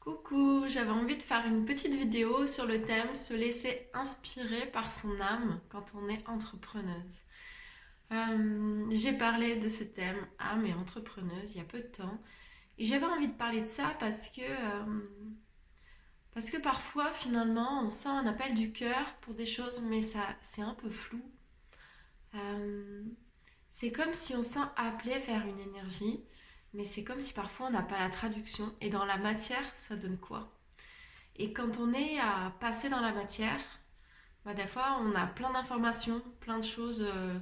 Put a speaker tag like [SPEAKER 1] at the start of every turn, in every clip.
[SPEAKER 1] Coucou, j'avais envie de faire une petite vidéo sur le thème se laisser inspirer par son âme quand on est entrepreneuse. Euh, j'ai parlé de ce thème âme et entrepreneuse il y a peu de temps et j'avais envie de parler de ça parce que euh, parce que parfois finalement on sent un appel du cœur pour des choses mais ça c'est un peu flou. Euh, c'est comme si on sent appelé vers une énergie mais c'est comme si parfois on n'a pas la traduction. Et dans la matière, ça donne quoi? Et quand on est à passer dans la matière, bah, des fois on a plein d'informations, plein de choses euh,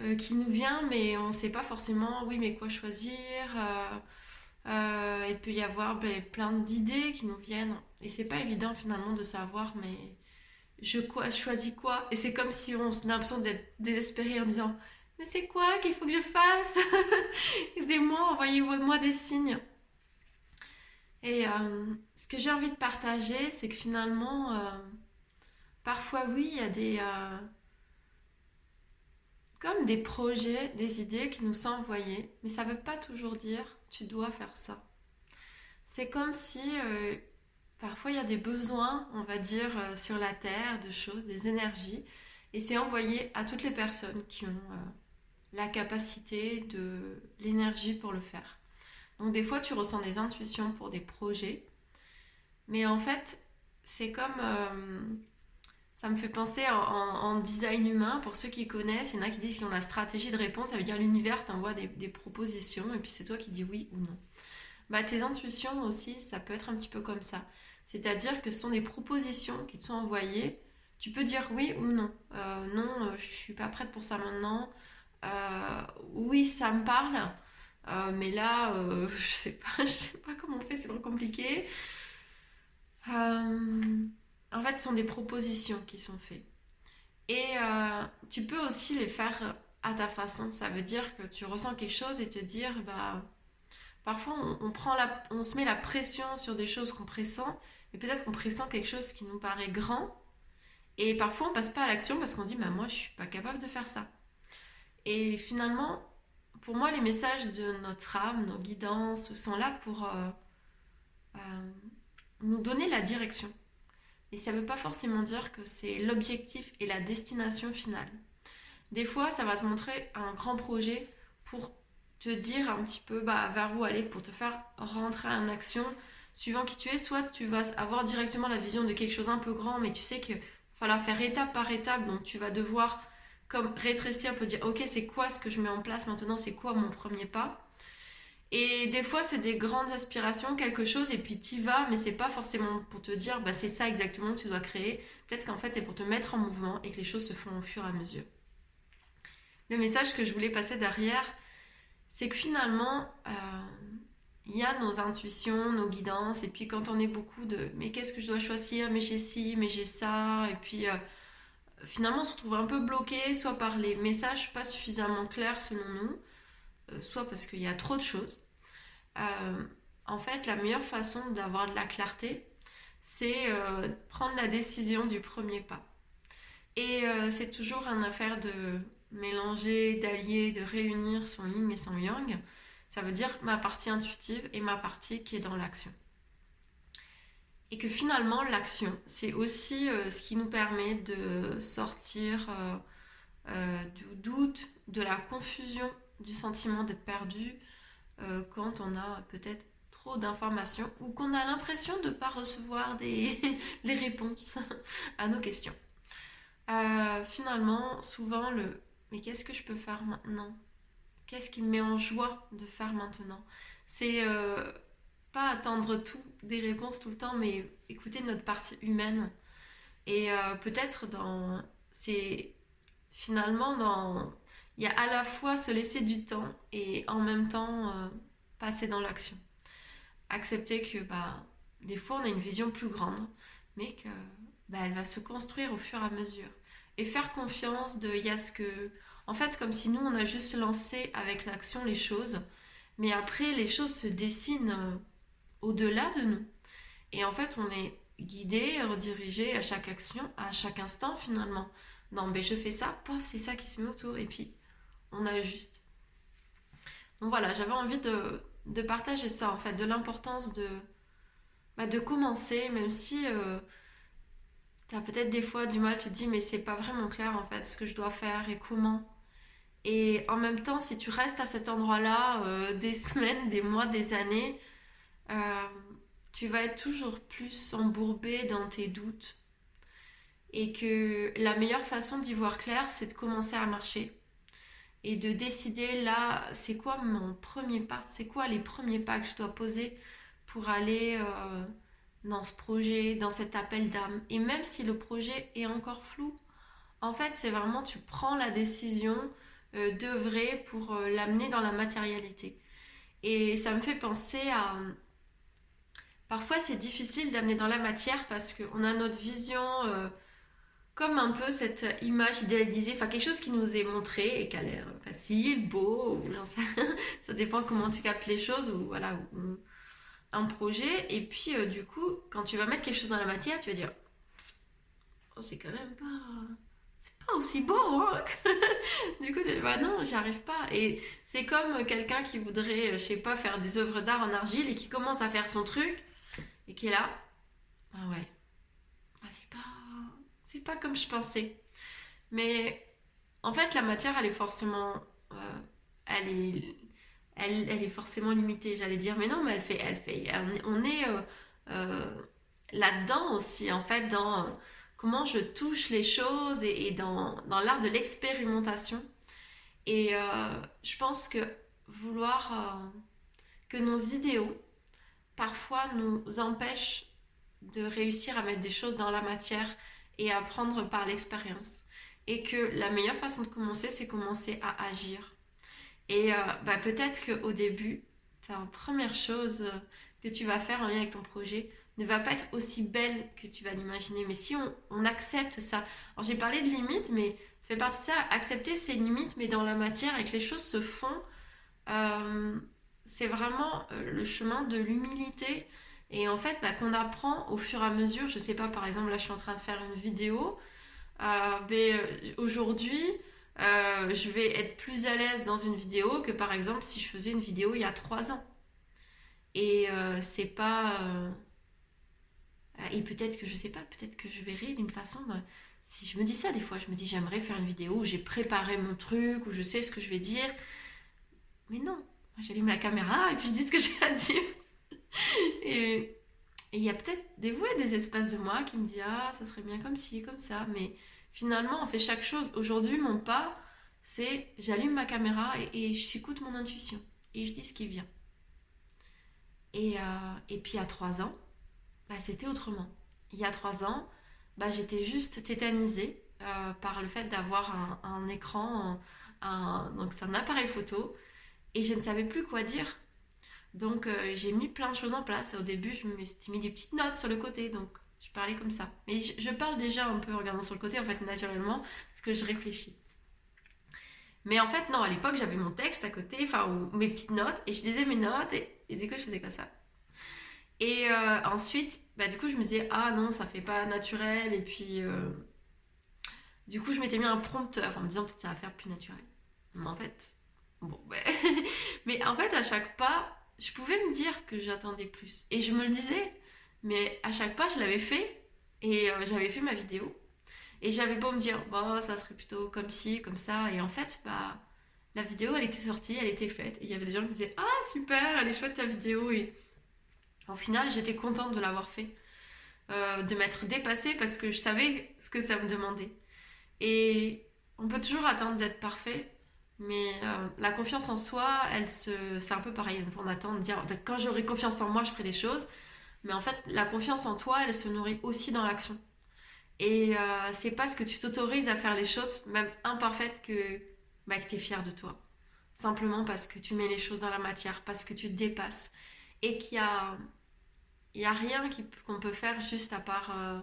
[SPEAKER 1] euh, qui nous viennent, mais on ne sait pas forcément, oui, mais quoi choisir euh, Il peut y avoir ben, plein d'idées qui nous viennent. Et c'est pas évident finalement de savoir, mais je, quoi, je choisis quoi? Et c'est comme si on a l'impression d'être désespéré en disant mais c'est quoi qu'il faut que je fasse Aidez-moi, envoyez-moi des signes. Et euh, ce que j'ai envie de partager, c'est que finalement, euh, parfois oui, il y a des... Euh, comme des projets, des idées qui nous sont envoyées, mais ça ne veut pas toujours dire tu dois faire ça. C'est comme si parfois il y a des besoins, on va dire, sur la Terre, de choses, des énergies, et c'est envoyé à toutes les personnes qui ont la capacité, de l'énergie pour le faire. Donc des fois, tu ressens des intuitions pour des projets, mais en fait, c'est comme... Euh, ça me fait penser en, design humain, pour ceux qui connaissent, il y en a qui disent qu'ils ont la stratégie de réponse, ça veut dire l'univers t'envoie des, propositions, et puis c'est toi qui dis oui ou non. Bah, tes intuitions aussi, ça peut être un petit peu comme ça. C'est-à-dire que ce sont des propositions qui te sont envoyées, tu peux dire oui ou non. Euh, non, euh, je suis pas prête pour ça maintenant. Euh, oui, ça me parle, euh, mais là, euh, je sais sais pas comment on fait, c'est trop compliqué. en fait, ce sont des propositions qui sont faites. Et tu peux aussi les faire à ta façon. Ça veut dire que tu ressens quelque chose et te dire, bah, parfois on, prend la, on se met la pression sur des choses qu'on pressent, mais peut-être qu'on pressent quelque chose qui nous paraît grand. Et parfois on passe pas à l'action parce qu'on dit, bah, moi je suis pas capable de faire ça. Et finalement, pour moi, les messages de notre âme, nos guidances, sont là pour euh, euh, nous donner la direction. Et ça ne veut pas forcément dire que c'est l'objectif et la destination finale. Des fois, ça va te montrer un grand projet pour te dire un petit peu bah, vers où aller, pour te faire rentrer en action suivant qui tu es. Soit tu vas avoir directement la vision de quelque chose un peu grand, mais tu sais qu'il va falloir faire étape par étape, donc tu vas devoir comme rétrécir pour dire ok c'est quoi ce que je mets en place maintenant, c'est quoi mon premier pas? Et des fois c'est des grandes aspirations, quelque chose, et puis y vas, mais c'est pas forcément pour te dire bah c'est ça exactement que tu dois créer. Peut-être qu'en fait c'est pour te mettre en mouvement et que les choses se font au fur et à mesure. Le message que je voulais passer derrière, c'est que finalement, euh, il y a nos intuitions, nos guidances, et puis quand on est beaucoup de mais qu'est-ce que je dois choisir, mais j'ai ci, mais j'ai ça, et puis euh, finalement on se retrouve un peu bloqué, soit par les messages pas suffisamment clairs selon nous, euh, soit parce qu'il y a trop de choses. Euh, en fait, la meilleure façon d'avoir de la clarté, c'est euh, prendre la décision du premier pas. Et c'est toujours une affaire de mélanger, d'allier, de réunir son yin et son yang. Ça veut dire ma partie intuitive et ma partie qui est dans l'action. Et que finalement, l'action, c'est aussi euh, ce qui nous permet de sortir euh, euh, du doute, de la confusion, du sentiment d'être perdu quand on a peut-être trop d'informations ou qu'on a l'impression de ne pas recevoir des, les réponses à nos questions. finalement, souvent, le mais qu'est-ce que je peux faire maintenant? Qu'est-ce qui me met en joie de faire maintenant? C'est attendre tout, des réponses tout le temps, mais écouter notre partie humaine. Et euh, peut-être dans. C'est. Finalement, dans. Il y a à la fois se laisser du temps et en même temps euh, passer dans l'action. Accepter que, bah, des fois, on a une vision plus grande, mais que, bah, elle va se construire au fur et à mesure. Et faire confiance de, il y a ce que. En fait, comme si nous, on a juste lancé avec l'action les choses, mais après, les choses se dessinent euh, au-delà de nous. Et en fait, on est guidé, redirigé à chaque action, à chaque instant finalement. Non, mais je fais ça, pof, c'est ça qui se met autour, et puis on ajuste. Donc voilà, j'avais envie de, partager ça en fait, de l'importance de, bah, de commencer, même si euh, tu as peut-être des fois du mal, tu te dis mais c'est pas vraiment clair en fait ce que je dois faire et comment. Et en même temps, si tu restes à cet endroit-là euh, des semaines, des mois, des années, euh, tu vas être toujours plus embourbé dans tes doutes. Et que la meilleure façon d'y voir clair, c'est de commencer à marcher. Et de décider là, c'est quoi mon premier pas? C'est quoi les premiers pas que je dois poser pour aller euh, dans ce projet, dans cet appel d'âme? Et même si le projet est encore flou, en fait, c'est vraiment, tu prends la décision euh, d'œuvrer pour euh, l'amener dans la matérialité. Et ça me fait penser à... Parfois, c'est difficile d'amener dans la matière parce qu'on a notre vision comme un peu cette image idéalisée, enfin quelque chose qui nous est montré et qui a l'air facile, beau, ou ça dépend comment tu captes les choses, ou voilà, un projet, et puis euh, du coup, quand tu vas mettre quelque chose dans la matière, tu vas dire Oh, c'est quand même pas. C'est pas aussi beau, hein Du coup, tu dis Bah non, j'y arrive pas. Et c'est comme quelqu'un qui voudrait, je sais pas, faire des œuvres d'art en argile et qui commence à faire son truc, et qui est là Ah ouais, ah, c'est pas. C'est pas comme je pensais. Mais en fait, la matière, elle est forcément. Euh, elle est elle, est forcément limitée, j'allais dire, mais non, mais elle fait, elle fait. On est euh, euh, là-dedans aussi, en fait, dans comment je touche les choses et, dans, l'art de l'expérimentation. Et je pense que vouloir que nos idéaux, parfois, nous empêchent de réussir à mettre des choses dans la matière et à apprendre par l'expérience. Et que la meilleure façon de commencer, c'est commencer à agir et euh, bah, peut-être qu'au début, ta première chose que tu vas faire en lien avec ton projet ne va pas être aussi belle que tu vas l'imaginer. Mais si on, accepte ça, alors j'ai parlé de limites, mais ça fait partie de ça, accepter ses limites, mais dans la matière et que les choses se font, euh, c'est vraiment le chemin de l'humilité. Et en fait, bah, qu'on apprend au fur et à mesure. Je sais pas, par exemple, là, je suis en train de faire une vidéo. Ben, aujourd'hui, euh, je vais être plus à l'aise dans une vidéo que par exemple si je faisais une vidéo il y a trois ans. Et euh, c'est pas. Euh, et peut-être que je sais pas, peut-être que je verrai d'une façon. Si je me dis ça des fois, je me dis j'aimerais faire une vidéo où j'ai préparé mon truc, où je sais ce que je vais dire. Mais non, j'allume la caméra et puis je dis ce que j'ai à dire. et il y a peut-être des fois des espaces de moi qui me disent ah ça serait bien comme ci, comme ça, mais Finalement, on fait chaque chose. Aujourd'hui, mon pas, c'est j'allume ma caméra et, j'écoute mon intuition. Et je dis ce qui vient. Et, euh, puis à trois ans, bah, c'était autrement. Il y a trois ans, bah, j'étais juste tétanisée euh, par le fait d'avoir un, écran, donc c'est un appareil photo, et je ne savais plus quoi dire. Donc euh, j'ai mis plein de choses en place. Au début, je me suis mis des petites notes sur le côté, donc je parlais comme ça. Mais je, parle déjà un peu en regardant sur le côté, en fait, naturellement, parce que je réfléchis. Mais en fait, non, à l'époque, j'avais mon texte à côté, enfin, mes petites notes, et je disais mes notes, et, du coup, je faisais comme ça? Et euh, ensuite, bah, du coup, je me disais, ah non, ça fait pas naturel, et puis, euh, du coup, je m'étais mis un prompteur en me disant, peut-être ça va faire plus naturel. Mais en fait, bon, ouais. mais en fait, à chaque pas, je pouvais me dire que j'attendais plus. Et je me le disais, mais à chaque pas, je l'avais fait et euh, j'avais fait ma vidéo. Et j'avais beau me dire, bah, ça serait plutôt comme ci, comme ça. Et en fait, bah, la vidéo, elle était sortie, elle était faite. Et il y avait des gens qui me disaient, ah, super, elle est chouette ta vidéo. Et au final, j'étais contente de l'avoir fait. Euh, de m'être dépassée parce que je savais ce que ça me demandait. Et on peut toujours attendre d'être parfait, mais euh, la confiance en soi, elle se, c'est un peu pareil. On attend de dire, bah, quand j'aurai confiance en moi, je ferai des choses. Mais en fait, la confiance en toi, elle se nourrit aussi dans l'action. Et euh, c'est parce que tu t'autorises à faire les choses, même imparfaites, que, bah, que tu es fier de toi. Simplement parce que tu mets les choses dans la matière, parce que tu te dépasses. Et qu'il y a, y a rien qu'on peut faire juste à part euh,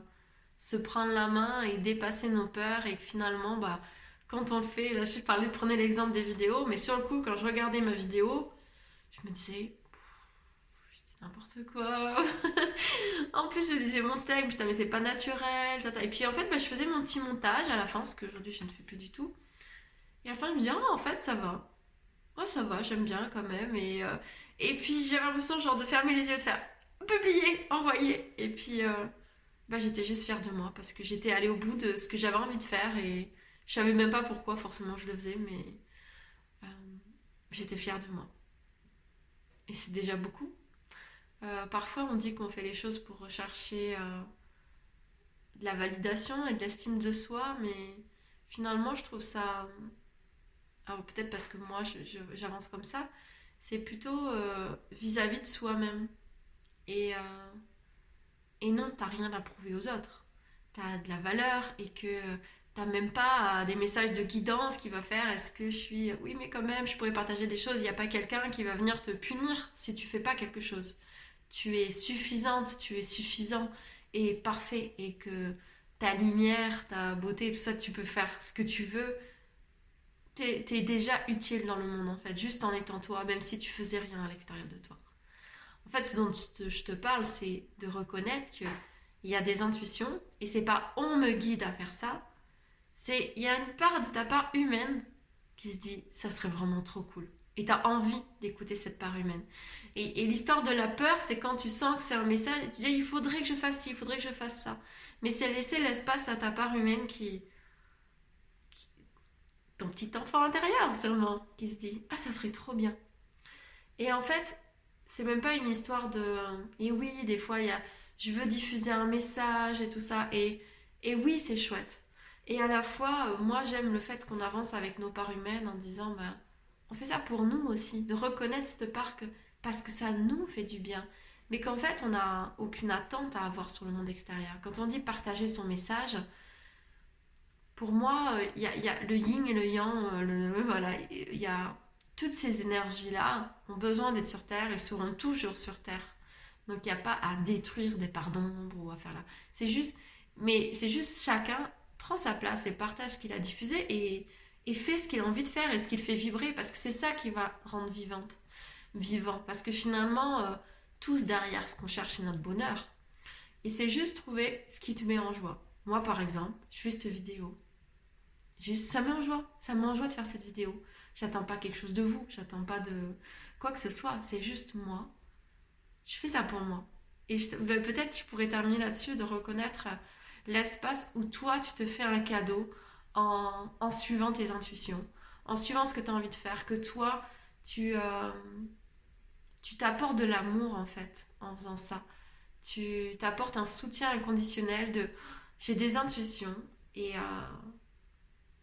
[SPEAKER 1] se prendre la main et dépasser nos peurs. Et que finalement, bah, quand on le fait, là je parlais, prenez l'exemple des vidéos, mais sur le coup, quand je regardais ma vidéo, je me disais, n'importe quoi. en plus, je lisais mon texte, putain, mais c'est pas naturel. Et puis en fait, bah, je faisais mon petit montage à la fin, ce qu'aujourd'hui je ne fais plus du tout. Et à la fin, je me disais, ah, en fait, ça va. Ouais, ça va, j'aime bien quand même. Et, euh, et puis j'avais l'impression, genre, de fermer les yeux, de faire, publié, envoyé. Et puis, euh, bah, j'étais juste fière de moi parce que j'étais allée au bout de ce que j'avais envie de faire et je savais même pas pourquoi forcément je le faisais, mais euh, j'étais fière de moi. Et c'est déjà beaucoup. Euh, parfois, on dit qu'on fait les choses pour rechercher de la validation et de l'estime de soi, mais finalement, je trouve ça. Alors, peut-être parce que moi, j'avance comme ça, c'est plutôt vis-à-vis de soi-même. Et, et non, t'as rien à prouver aux autres. T'as de la valeur et que t'as même pas des messages de guidance qui va faire est-ce que je suis. Oui, mais quand même, je pourrais partager des choses. Il n'y a pas quelqu'un qui va venir te punir si tu fais pas quelque chose. Tu es suffisante, tu es suffisant et parfait. Et que ta lumière, ta beauté, tout ça, tu peux faire ce que tu veux. T'es es déjà utile dans le monde en fait, juste en étant toi, même si tu faisais rien à l'extérieur de toi. En fait, ce dont je te parle, c'est de reconnaître qu'il y a des intuitions et c'est pas on me guide à faire ça. C'est il y a une part de ta part humaine qui se dit ça serait vraiment trop cool. Et tu as envie d'écouter cette part humaine. Et, l'histoire de la peur, c'est quand tu sens que c'est un message, tu dis il faudrait que je fasse ci, il faudrait que je fasse ça. Mais c'est laisser l'espace à ta part humaine qui, ton petit enfant intérieur seulement, qui se dit ah ça serait trop bien. Et en fait, c'est même pas une histoire de. Et oui, des fois, il y a. Je veux diffuser un message et tout ça. Et, et oui, c'est chouette. Et à la fois, euh, moi, j'aime le fait qu'on avance avec nos parts humaines en disant, ben, on fait ça pour nous aussi, de reconnaître cette part parce que ça nous fait du bien. Mais qu'en fait, on n'a aucune attente à avoir sur le monde extérieur. Quand on dit partager son message, pour moi, il y, a le yin et le yang, euh, voilà, il y a toutes ces énergies-là ont besoin d'être sur Terre et seront toujours sur Terre. Donc il n'y a pas à détruire des parts d'ombre ou à faire là. C'est juste, mais c'est juste chacun prend sa place et partage ce qu'il a diffusé et, et fait ce qu'il a envie de faire et ce qu'il fait vibrer parce que c'est ça qui va rendre vivante, vivant. Parce que finalement, euh, tous derrière ce qu'on cherche, c'est notre bonheur. Et c'est juste trouver ce qui te met en joie. Moi, par exemple, je fais cette vidéo. Ça met en joie. Ça met en joie de faire cette vidéo. J'attends pas quelque chose de vous, j'attends pas de quoi que ce soit, c'est juste moi. Je fais ça pour moi. Et ben, peut-être tu pourrais terminer là-dessus de reconnaître euh, l'espace où toi tu te fais un cadeau en, suivant tes intuitions, en suivant ce que tu as envie de faire, que toi tu euh, tu t'apportes de l'amour en fait en faisant ça. Tu t'apportes un soutien inconditionnel de j'ai des intuitions et euh,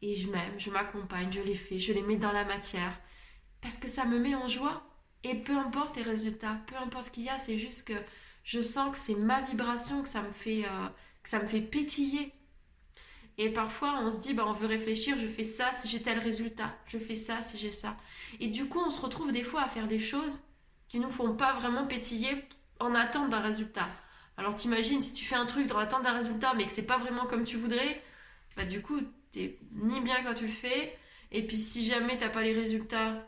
[SPEAKER 1] et je m'aime, je m'accompagne, je les fais, je les mets dans la matière. Parce que ça me met en joie. Et peu importe les résultats, peu importe ce qu'il y a, c'est juste que je sens que c'est ma vibration que ça me fait, euh, que ça me fait pétiller. Et parfois, on se dit, bah, on veut réfléchir, je fais ça si j'ai tel résultat, je fais ça si j'ai ça. Et du coup, on se retrouve des fois à faire des choses qui nous font pas vraiment pétiller en attente d'un résultat. Alors t'imagines, si tu fais un truc dans l'attente d'un résultat, mais que c'est pas vraiment comme tu voudrais, bah du coup, t'es ni bien quand tu le fais. Et puis si jamais t'as pas les résultats,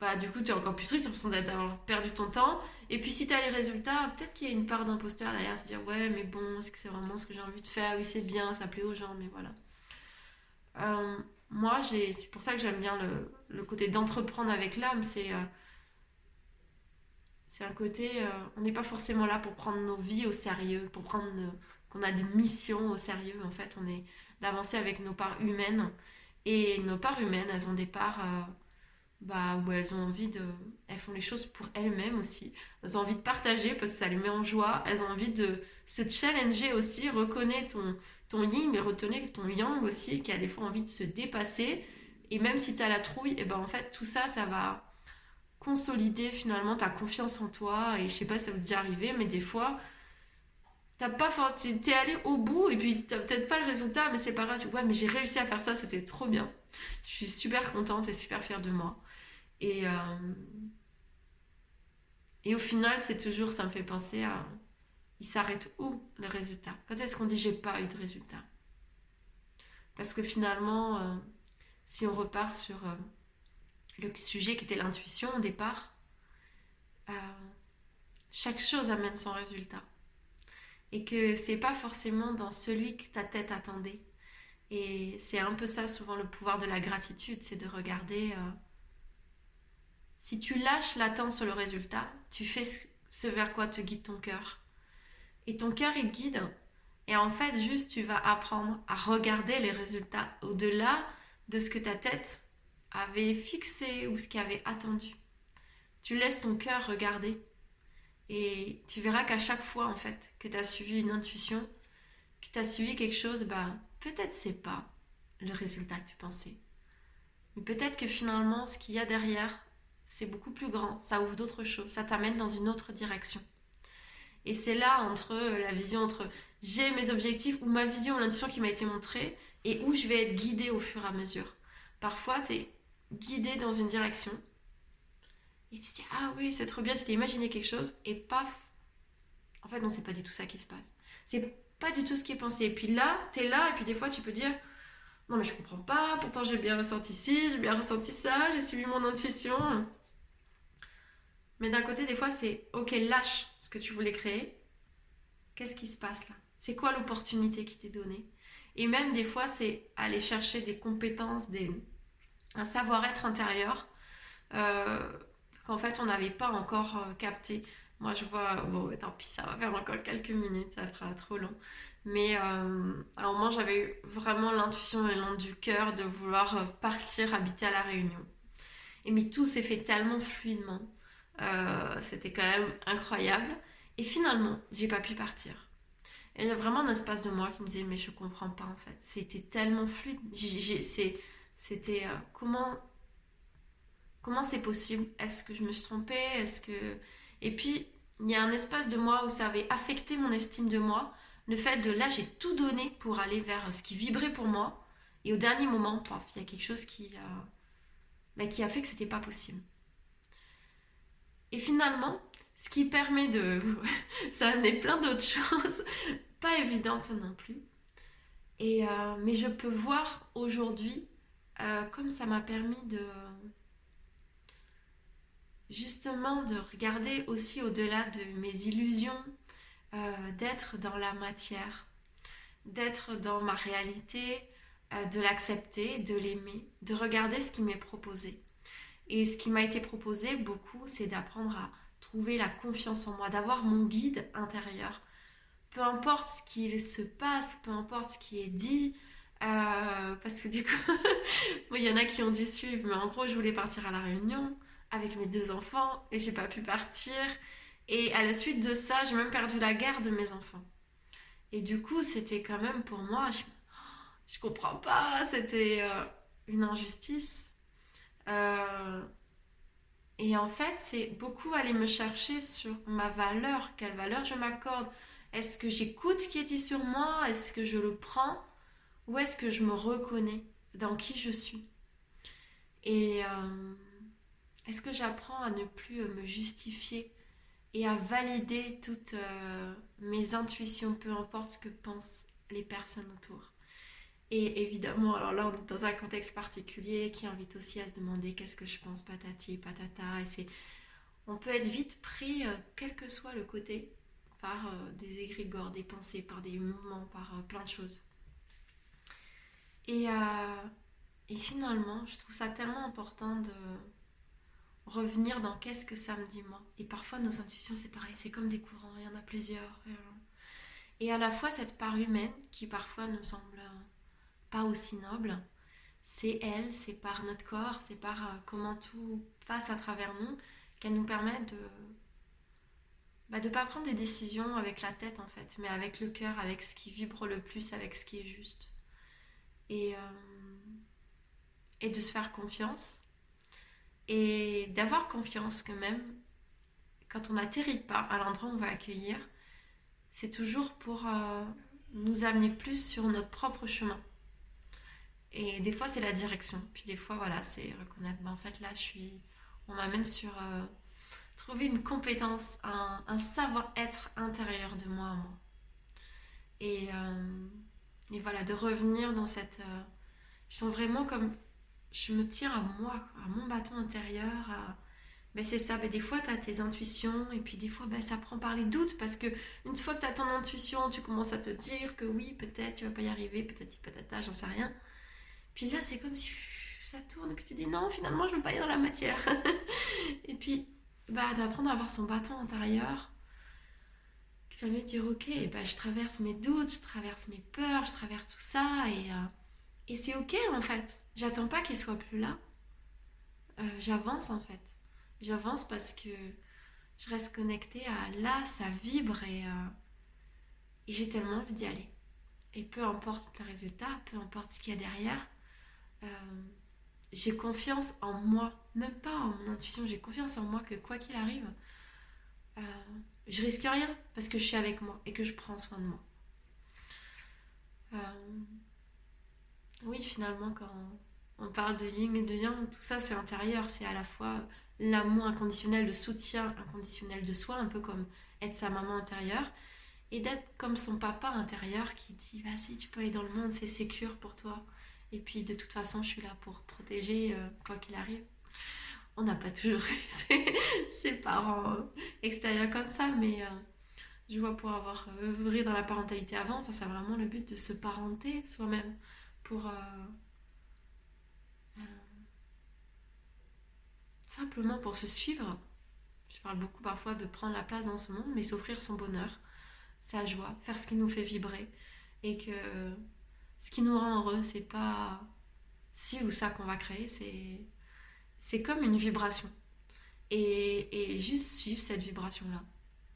[SPEAKER 1] bah du coup tu es encore plus triste, t'as l'impression d'avoir perdu ton temps. Et puis si t'as les résultats, peut-être qu'il y a une part d'imposteur derrière, se dire ouais mais bon, est-ce que c'est vraiment ce que j'ai envie de faire? Oui c'est bien, ça plaît aux gens, mais voilà. Euh, moi c'est pour ça que j'aime bien le, côté d'entreprendre avec l'âme, c'est euh, un côté, euh, on n'est pas forcément là pour prendre nos vies au sérieux, pour prendre qu'on a des missions au sérieux. En fait, on est d'avancer avec nos parts humaines. Et nos parts humaines, elles ont des parts euh, bah, où elles ont envie de... Elles font les choses pour elles-mêmes aussi. Elles ont envie de partager parce que ça les met en joie. Elles ont envie de se challenger aussi. Reconnais ton, ton yin, mais retenez ton yang aussi, qui a des fois envie de se dépasser. Et même si tu as la trouille, et eh ben en fait, tout ça, ça va consolider finalement ta confiance en toi. Et je sais pas si ça vous est déjà arrivé, mais des fois, T'as pas t'es allé au bout et puis t'as peut-être pas le résultat, mais c'est pas grave. Ouais, mais j'ai réussi à faire ça, c'était trop bien. Je suis super contente et super fière de moi. Et, euh, et au final, c'est toujours, ça me fait penser à. Il s'arrête où le résultat? Quand est-ce qu'on dit j'ai pas eu de résultat? Parce que finalement, euh, si on repart sur euh, le sujet qui était l'intuition au départ, chaque chose amène son résultat et que c'est pas forcément dans celui que ta tête attendait. Et c'est un peu ça souvent le pouvoir de la gratitude, c'est de regarder si tu lâches l'attente sur le résultat, tu fais ce vers quoi te guide ton cœur. Et ton cœur, il te guide. Et en fait, juste, tu vas apprendre à regarder les résultats au-delà de ce que ta tête avait fixé ou ce qui avait attendu. Tu laisses ton cœur regarder. Et tu verras qu'à chaque fois, en fait, que tu as suivi une intuition, que tu as suivi quelque chose, bah, peut-être c'est pas le résultat que tu pensais. Mais peut-être que finalement, ce qu'il y a derrière, c'est beaucoup plus grand, ça ouvre d'autres choses, ça t'amène dans une autre direction. Et c'est là entre la vision entre j'ai mes objectifs ou ma vision, l'intuition qui m'a été montrée et où je vais être guidée au fur et à mesure. Parfois, tu es guidé dans une direction et tu dis ah oui, c'est trop bien, tu t'es imaginé quelque chose et paf. En fait, non, c'est pas du tout ça qui se passe. C'est pas du tout ce qui est pensé. Et puis là, tu es là et puis des fois, tu peux dire non mais je comprends pas, pourtant j'ai bien ressenti ci, j'ai bien ressenti ça, j'ai suivi mon intuition. Mais d'un côté, des fois, c'est ok, lâche ce que tu voulais créer. Qu'est-ce qui se passe là? C'est quoi l'opportunité qui t'est donnée? Et même des fois, c'est aller chercher des compétences, des... un savoir-être intérieur euh, qu'en fait, on n'avait pas encore euh, capté. Moi, je vois, bon, tant pis, ça va faire encore quelques minutes, ça fera trop long. Mais euh, à un moment, j'avais eu vraiment l'intuition et l'onde du cœur de vouloir partir habiter à La Réunion. Et mais tout s'est fait tellement fluidement. Euh, c'était quand même incroyable. Et finalement, j'ai pas pu partir. Il y a vraiment un espace de moi qui me disait, mais je comprends pas en fait. C'était tellement fluide. C'était comment comment c'est possible? Est-ce que je me suis trompée? Est-ce que et puis il y a un espace de moi où ça avait affecté mon estime de moi le fait de là, j'ai tout donné pour aller vers ce qui vibrait pour moi. Et au dernier moment, il y a quelque chose qui, bah, qui a fait que c'était pas possible. Et finalement, ce qui permet de. ça a amené plein d'autres choses, pas évidentes non plus. Et, euh, mais je peux voir aujourd'hui euh, comme ça m'a permis de. Justement, de regarder aussi au-delà de mes illusions, euh, d'être dans la matière, d'être dans ma réalité, de l'accepter, de l'aimer, de regarder ce qui m'est proposé. Et ce qui m'a été proposé beaucoup, c'est d'apprendre à trouver la confiance en moi, d'avoir mon guide intérieur. Peu importe ce qu'il se passe, peu importe ce qui est dit, euh, parce que du coup, il y en a qui ont dû suivre, mais en gros, je voulais partir à la Réunion avec mes deux enfants et j'ai pas pu partir. Et à la suite de ça, j'ai même perdu la garde de mes enfants. Et du coup, c'était quand même pour moi, je, je comprends pas, c'était euh, une injustice. Euh, et en fait, c'est beaucoup aller me chercher sur ma valeur, quelle valeur je m'accorde. Est-ce que j'écoute ce qui est dit sur moi? Est-ce que je le prends? Ou est-ce que je me reconnais dans qui je suis? Et euh, est-ce que j'apprends à ne plus me justifier et à valider toutes euh, mes intuitions, peu importe ce que pensent les personnes autour? Et évidemment, alors là, on est dans un contexte particulier qui invite aussi à se demander qu'est-ce que je pense, patati, patata. Et c'est, on peut être vite pris, euh, quel que soit le côté, par euh, des égrégores, des pensées, par des mouvements, par plein de choses. Et, et finalement, je trouve ça tellement important de, revenir dans qu'est-ce que ça me dit moi. Et parfois nos intuitions c'est pareil, c'est comme des courants, il y en a plusieurs. Et à la fois cette part humaine qui parfois nous semble pas aussi noble, c'est elle, c'est par notre corps, c'est par euh, comment tout passe à travers nous qu'elle nous permet de bah, de pas prendre des décisions avec la tête en fait, mais avec le cœur, avec ce qui vibre le plus, avec ce qui est juste. Et, euh, de se faire confiance et d'avoir confiance que même quand on n'atterrit pas à l'endroit où on va accueillir, c'est toujours pour euh, nous amener plus sur notre propre chemin. Et des fois, c'est la direction. Puis des fois, voilà, c'est reconnaître, ben, en fait, là, je suis... On m'amène sur euh, trouver une compétence, un, savoir-être intérieur de moi à moi. Et, euh, et, voilà, de revenir dans cette... je sens vraiment comme je me tire à moi, à mon bâton intérieur. Mais c'est ça, mais des fois tu as tes intuitions et puis des fois ben, ça prend par les doutes parce que une fois que tu as ton intuition, tu commences à te dire que oui, peut-être tu vas pas y arriver, peut-être peut-être j'en sais rien. Puis là, c'est comme si ça tourne et puis tu dis non, finalement je veux pas aller dans la matière. et puis bah, d'apprendre à avoir son bâton intérieur qui va me dire ok, bah, je traverse mes doutes, je traverse mes peurs, je traverse tout ça et, euh, et c'est ok en fait. J'attends pas qu'il soit plus là. Euh, j'avance en fait. J'avance parce que je reste connectée à là, ça vibre et, euh, et j'ai tellement envie d'y aller. Et peu importe le résultat, peu importe ce qu'il y a derrière, j'ai confiance en moi, même pas en mon intuition, j'ai confiance en moi que quoi qu'il arrive, euh, je risque rien parce que je suis avec moi et que je prends soin de moi. Euh, oui, finalement, quand on parle de yin et de yang, tout ça c'est intérieur, c'est à la fois l'amour inconditionnel, le soutien inconditionnel de soi, un peu comme être sa maman intérieure, et d'être comme son papa intérieur qui dit vas-y, tu peux aller dans le monde, c'est sécure pour toi. Et puis de toute façon, je suis là pour te protéger euh, quoi qu'il arrive. On n'a pas toujours eu ses, parents euh, extérieurs comme ça, mais euh, je vois pour avoir œuvré dans la parentalité avant, enfin, c'est vraiment le but de se parenter soi-même pour simplement pour se suivre. Je parle beaucoup parfois de prendre la place dans ce monde, mais s'offrir son bonheur, sa joie, faire ce qui nous fait vibrer et que ce qui nous rend heureux, c'est pas ci ou ça qu'on va créer, c'est, c'est comme une vibration. Et, et juste suivre cette vibration-là.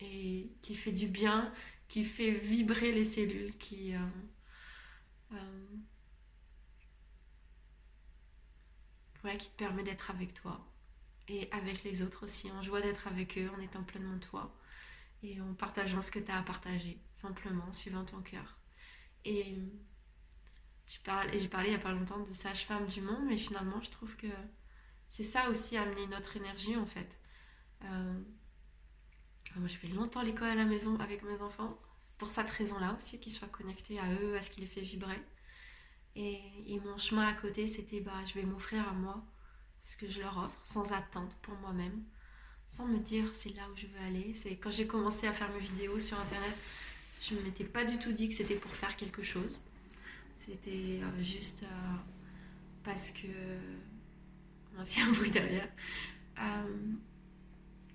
[SPEAKER 1] Et qui fait du bien, qui fait vibrer les cellules, qui. Euh, euh, qui te permet d'être avec toi et avec les autres aussi, en joie d'être avec eux, en étant pleinement toi et en partageant ce que tu as à partager, simplement, en suivant ton cœur. Et j'ai parlé il n'y a pas longtemps de sage-femme du monde, mais finalement, je trouve que c'est ça aussi, amener notre énergie en fait. Euh, moi, je fais longtemps l'école à la maison avec mes enfants, pour cette raison-là aussi, qu'ils soient connectés à eux, à ce qui les fait vibrer. Et, mon chemin à côté, c'était bah, je vais m'offrir à moi ce que je leur offre, sans attente pour moi-même, sans me dire c'est là où je veux aller. C'est quand j'ai commencé à faire mes vidéos sur internet, je ne m'étais pas du tout dit que c'était pour faire quelque chose. C'était euh, juste euh, parce que. Un bruit derrière. Euh,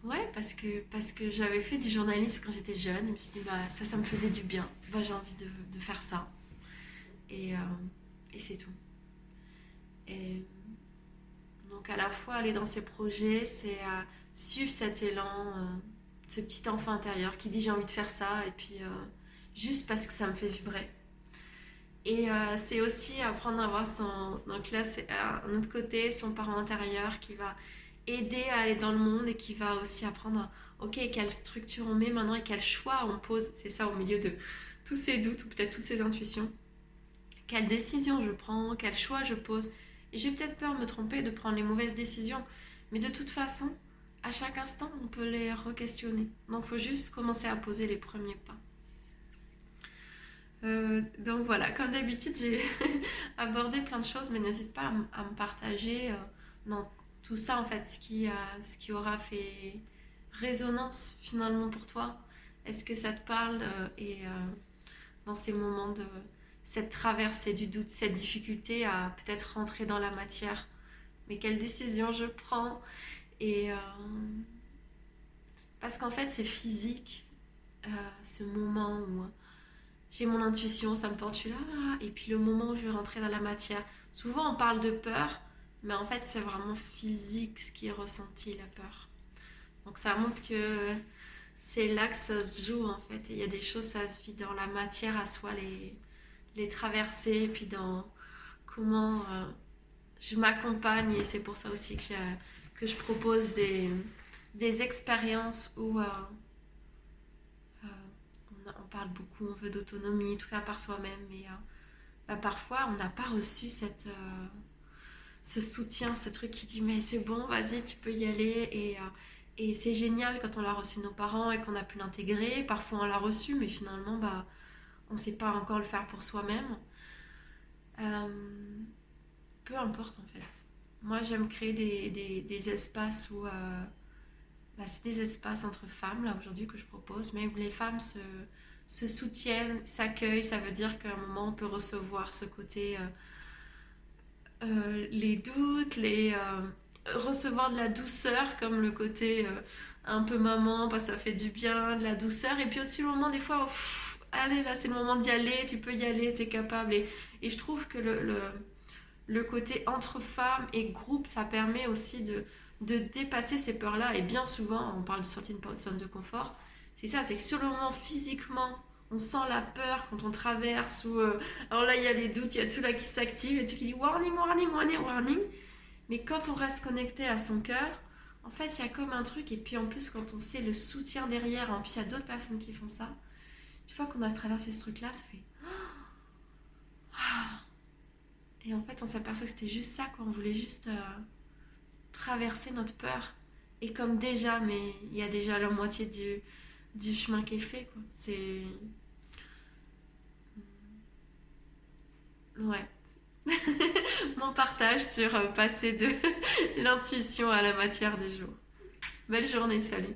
[SPEAKER 1] ouais, parce que, j'avais fait du journalisme quand j'étais jeune. Je me suis dit, bah, ça, ça me faisait du bien. Bah, j'ai envie de, faire ça. Et, et c'est tout. Et donc, à la fois, aller dans ces projets, c'est suivre cet élan, ce petit enfant intérieur qui dit j'ai envie de faire ça. Et puis, juste parce que ça me fait vibrer. Et euh, c'est aussi apprendre à avoir son. Donc là, c'est un autre côté, son parent intérieur qui va aider à aller dans le monde et qui va aussi apprendre, ok, quelle structure on met maintenant et quel choix on pose. C'est ça au milieu de tous ces doutes ou peut-être toutes ces intuitions. Quelle décision je prends, quel choix je pose. J'ai peut-être peur de me tromper, de prendre les mauvaises décisions. Mais de toute façon, à chaque instant, on peut les re-questionner. Donc il faut juste commencer à poser les premiers pas. Euh, donc voilà, comme d'habitude, j'ai abordé plein de choses, mais n'hésite pas à, me partager euh, tout ça, en fait, ce qui, aura fait résonance finalement pour toi. Est-ce que ça te parle euh, Et dans ces moments de cette traversée du doute, cette difficulté à peut-être rentrer dans la matière, mais quelle décision je prends? Parce qu'en fait, c'est physique, ce moment où j'ai mon intuition, ça me porte, là. Et puis le moment où je vais rentrer dans la matière. Souvent on parle de peur, mais en fait c'est vraiment physique ce qui est ressenti, la peur. Donc ça montre que c'est là que ça se joue en fait. Il y a des choses, ça se vit dans la matière à soi, les, les traverser, et puis dans comment euh, je m'accompagne. Et c'est pour ça aussi que, que je propose des, des expériences où... Euh, parle beaucoup, on veut d'autonomie, tout faire par soi-même, mais euh, bah, parfois on n'a pas reçu cette, euh, ce soutien, ce truc qui dit mais c'est bon, vas-y, tu peux y aller. Et, euh, et c'est génial quand on l'a reçu nos parents et qu'on a pu l'intégrer. Parfois on l'a reçu, mais finalement bah, on ne sait pas encore le faire pour soi-même. peu importe en fait. Moi j'aime créer des, des, des, espaces où... Bah, c'est des espaces entre femmes, là aujourd'hui que je propose, mais où les femmes se, se soutiennent, s'accueillent. Ça veut dire qu'à un moment, on peut recevoir ce côté, euh, euh, les doutes, les, euh, recevoir de la douceur, comme le côté un peu maman, que ça fait du bien, de la douceur. Et puis aussi le moment des fois, allez, là c'est le moment d'y aller, tu peux y aller, tu es capable. Et, je trouve que le, côté entre femmes et groupe, ça permet aussi de, de dépasser ces peurs-là. Et bien souvent, on parle de sortir de zone de confort, c'est ça, c'est que sur le moment physiquement, on sent la peur quand on traverse ou euh, alors là il y a les doutes, il y a tout là qui s'active et tout qui dit warning, warning, warning, warning. Mais quand on reste connecté à son cœur, en fait il y a comme un truc et puis en plus quand on sait le soutien derrière, en plus il y a d'autres personnes qui font ça. Une fois qu'on a traversé ce truc là, ça fait et en fait on s'aperçoit que c'était juste ça quoi, on voulait juste euh, traverser notre peur. Et comme déjà, mais il y a déjà la moitié du, du chemin qui est fait. C'est. Ouais. Mon partage sur euh, passer de l'intuition à la matière du jour. Belle journée, salut.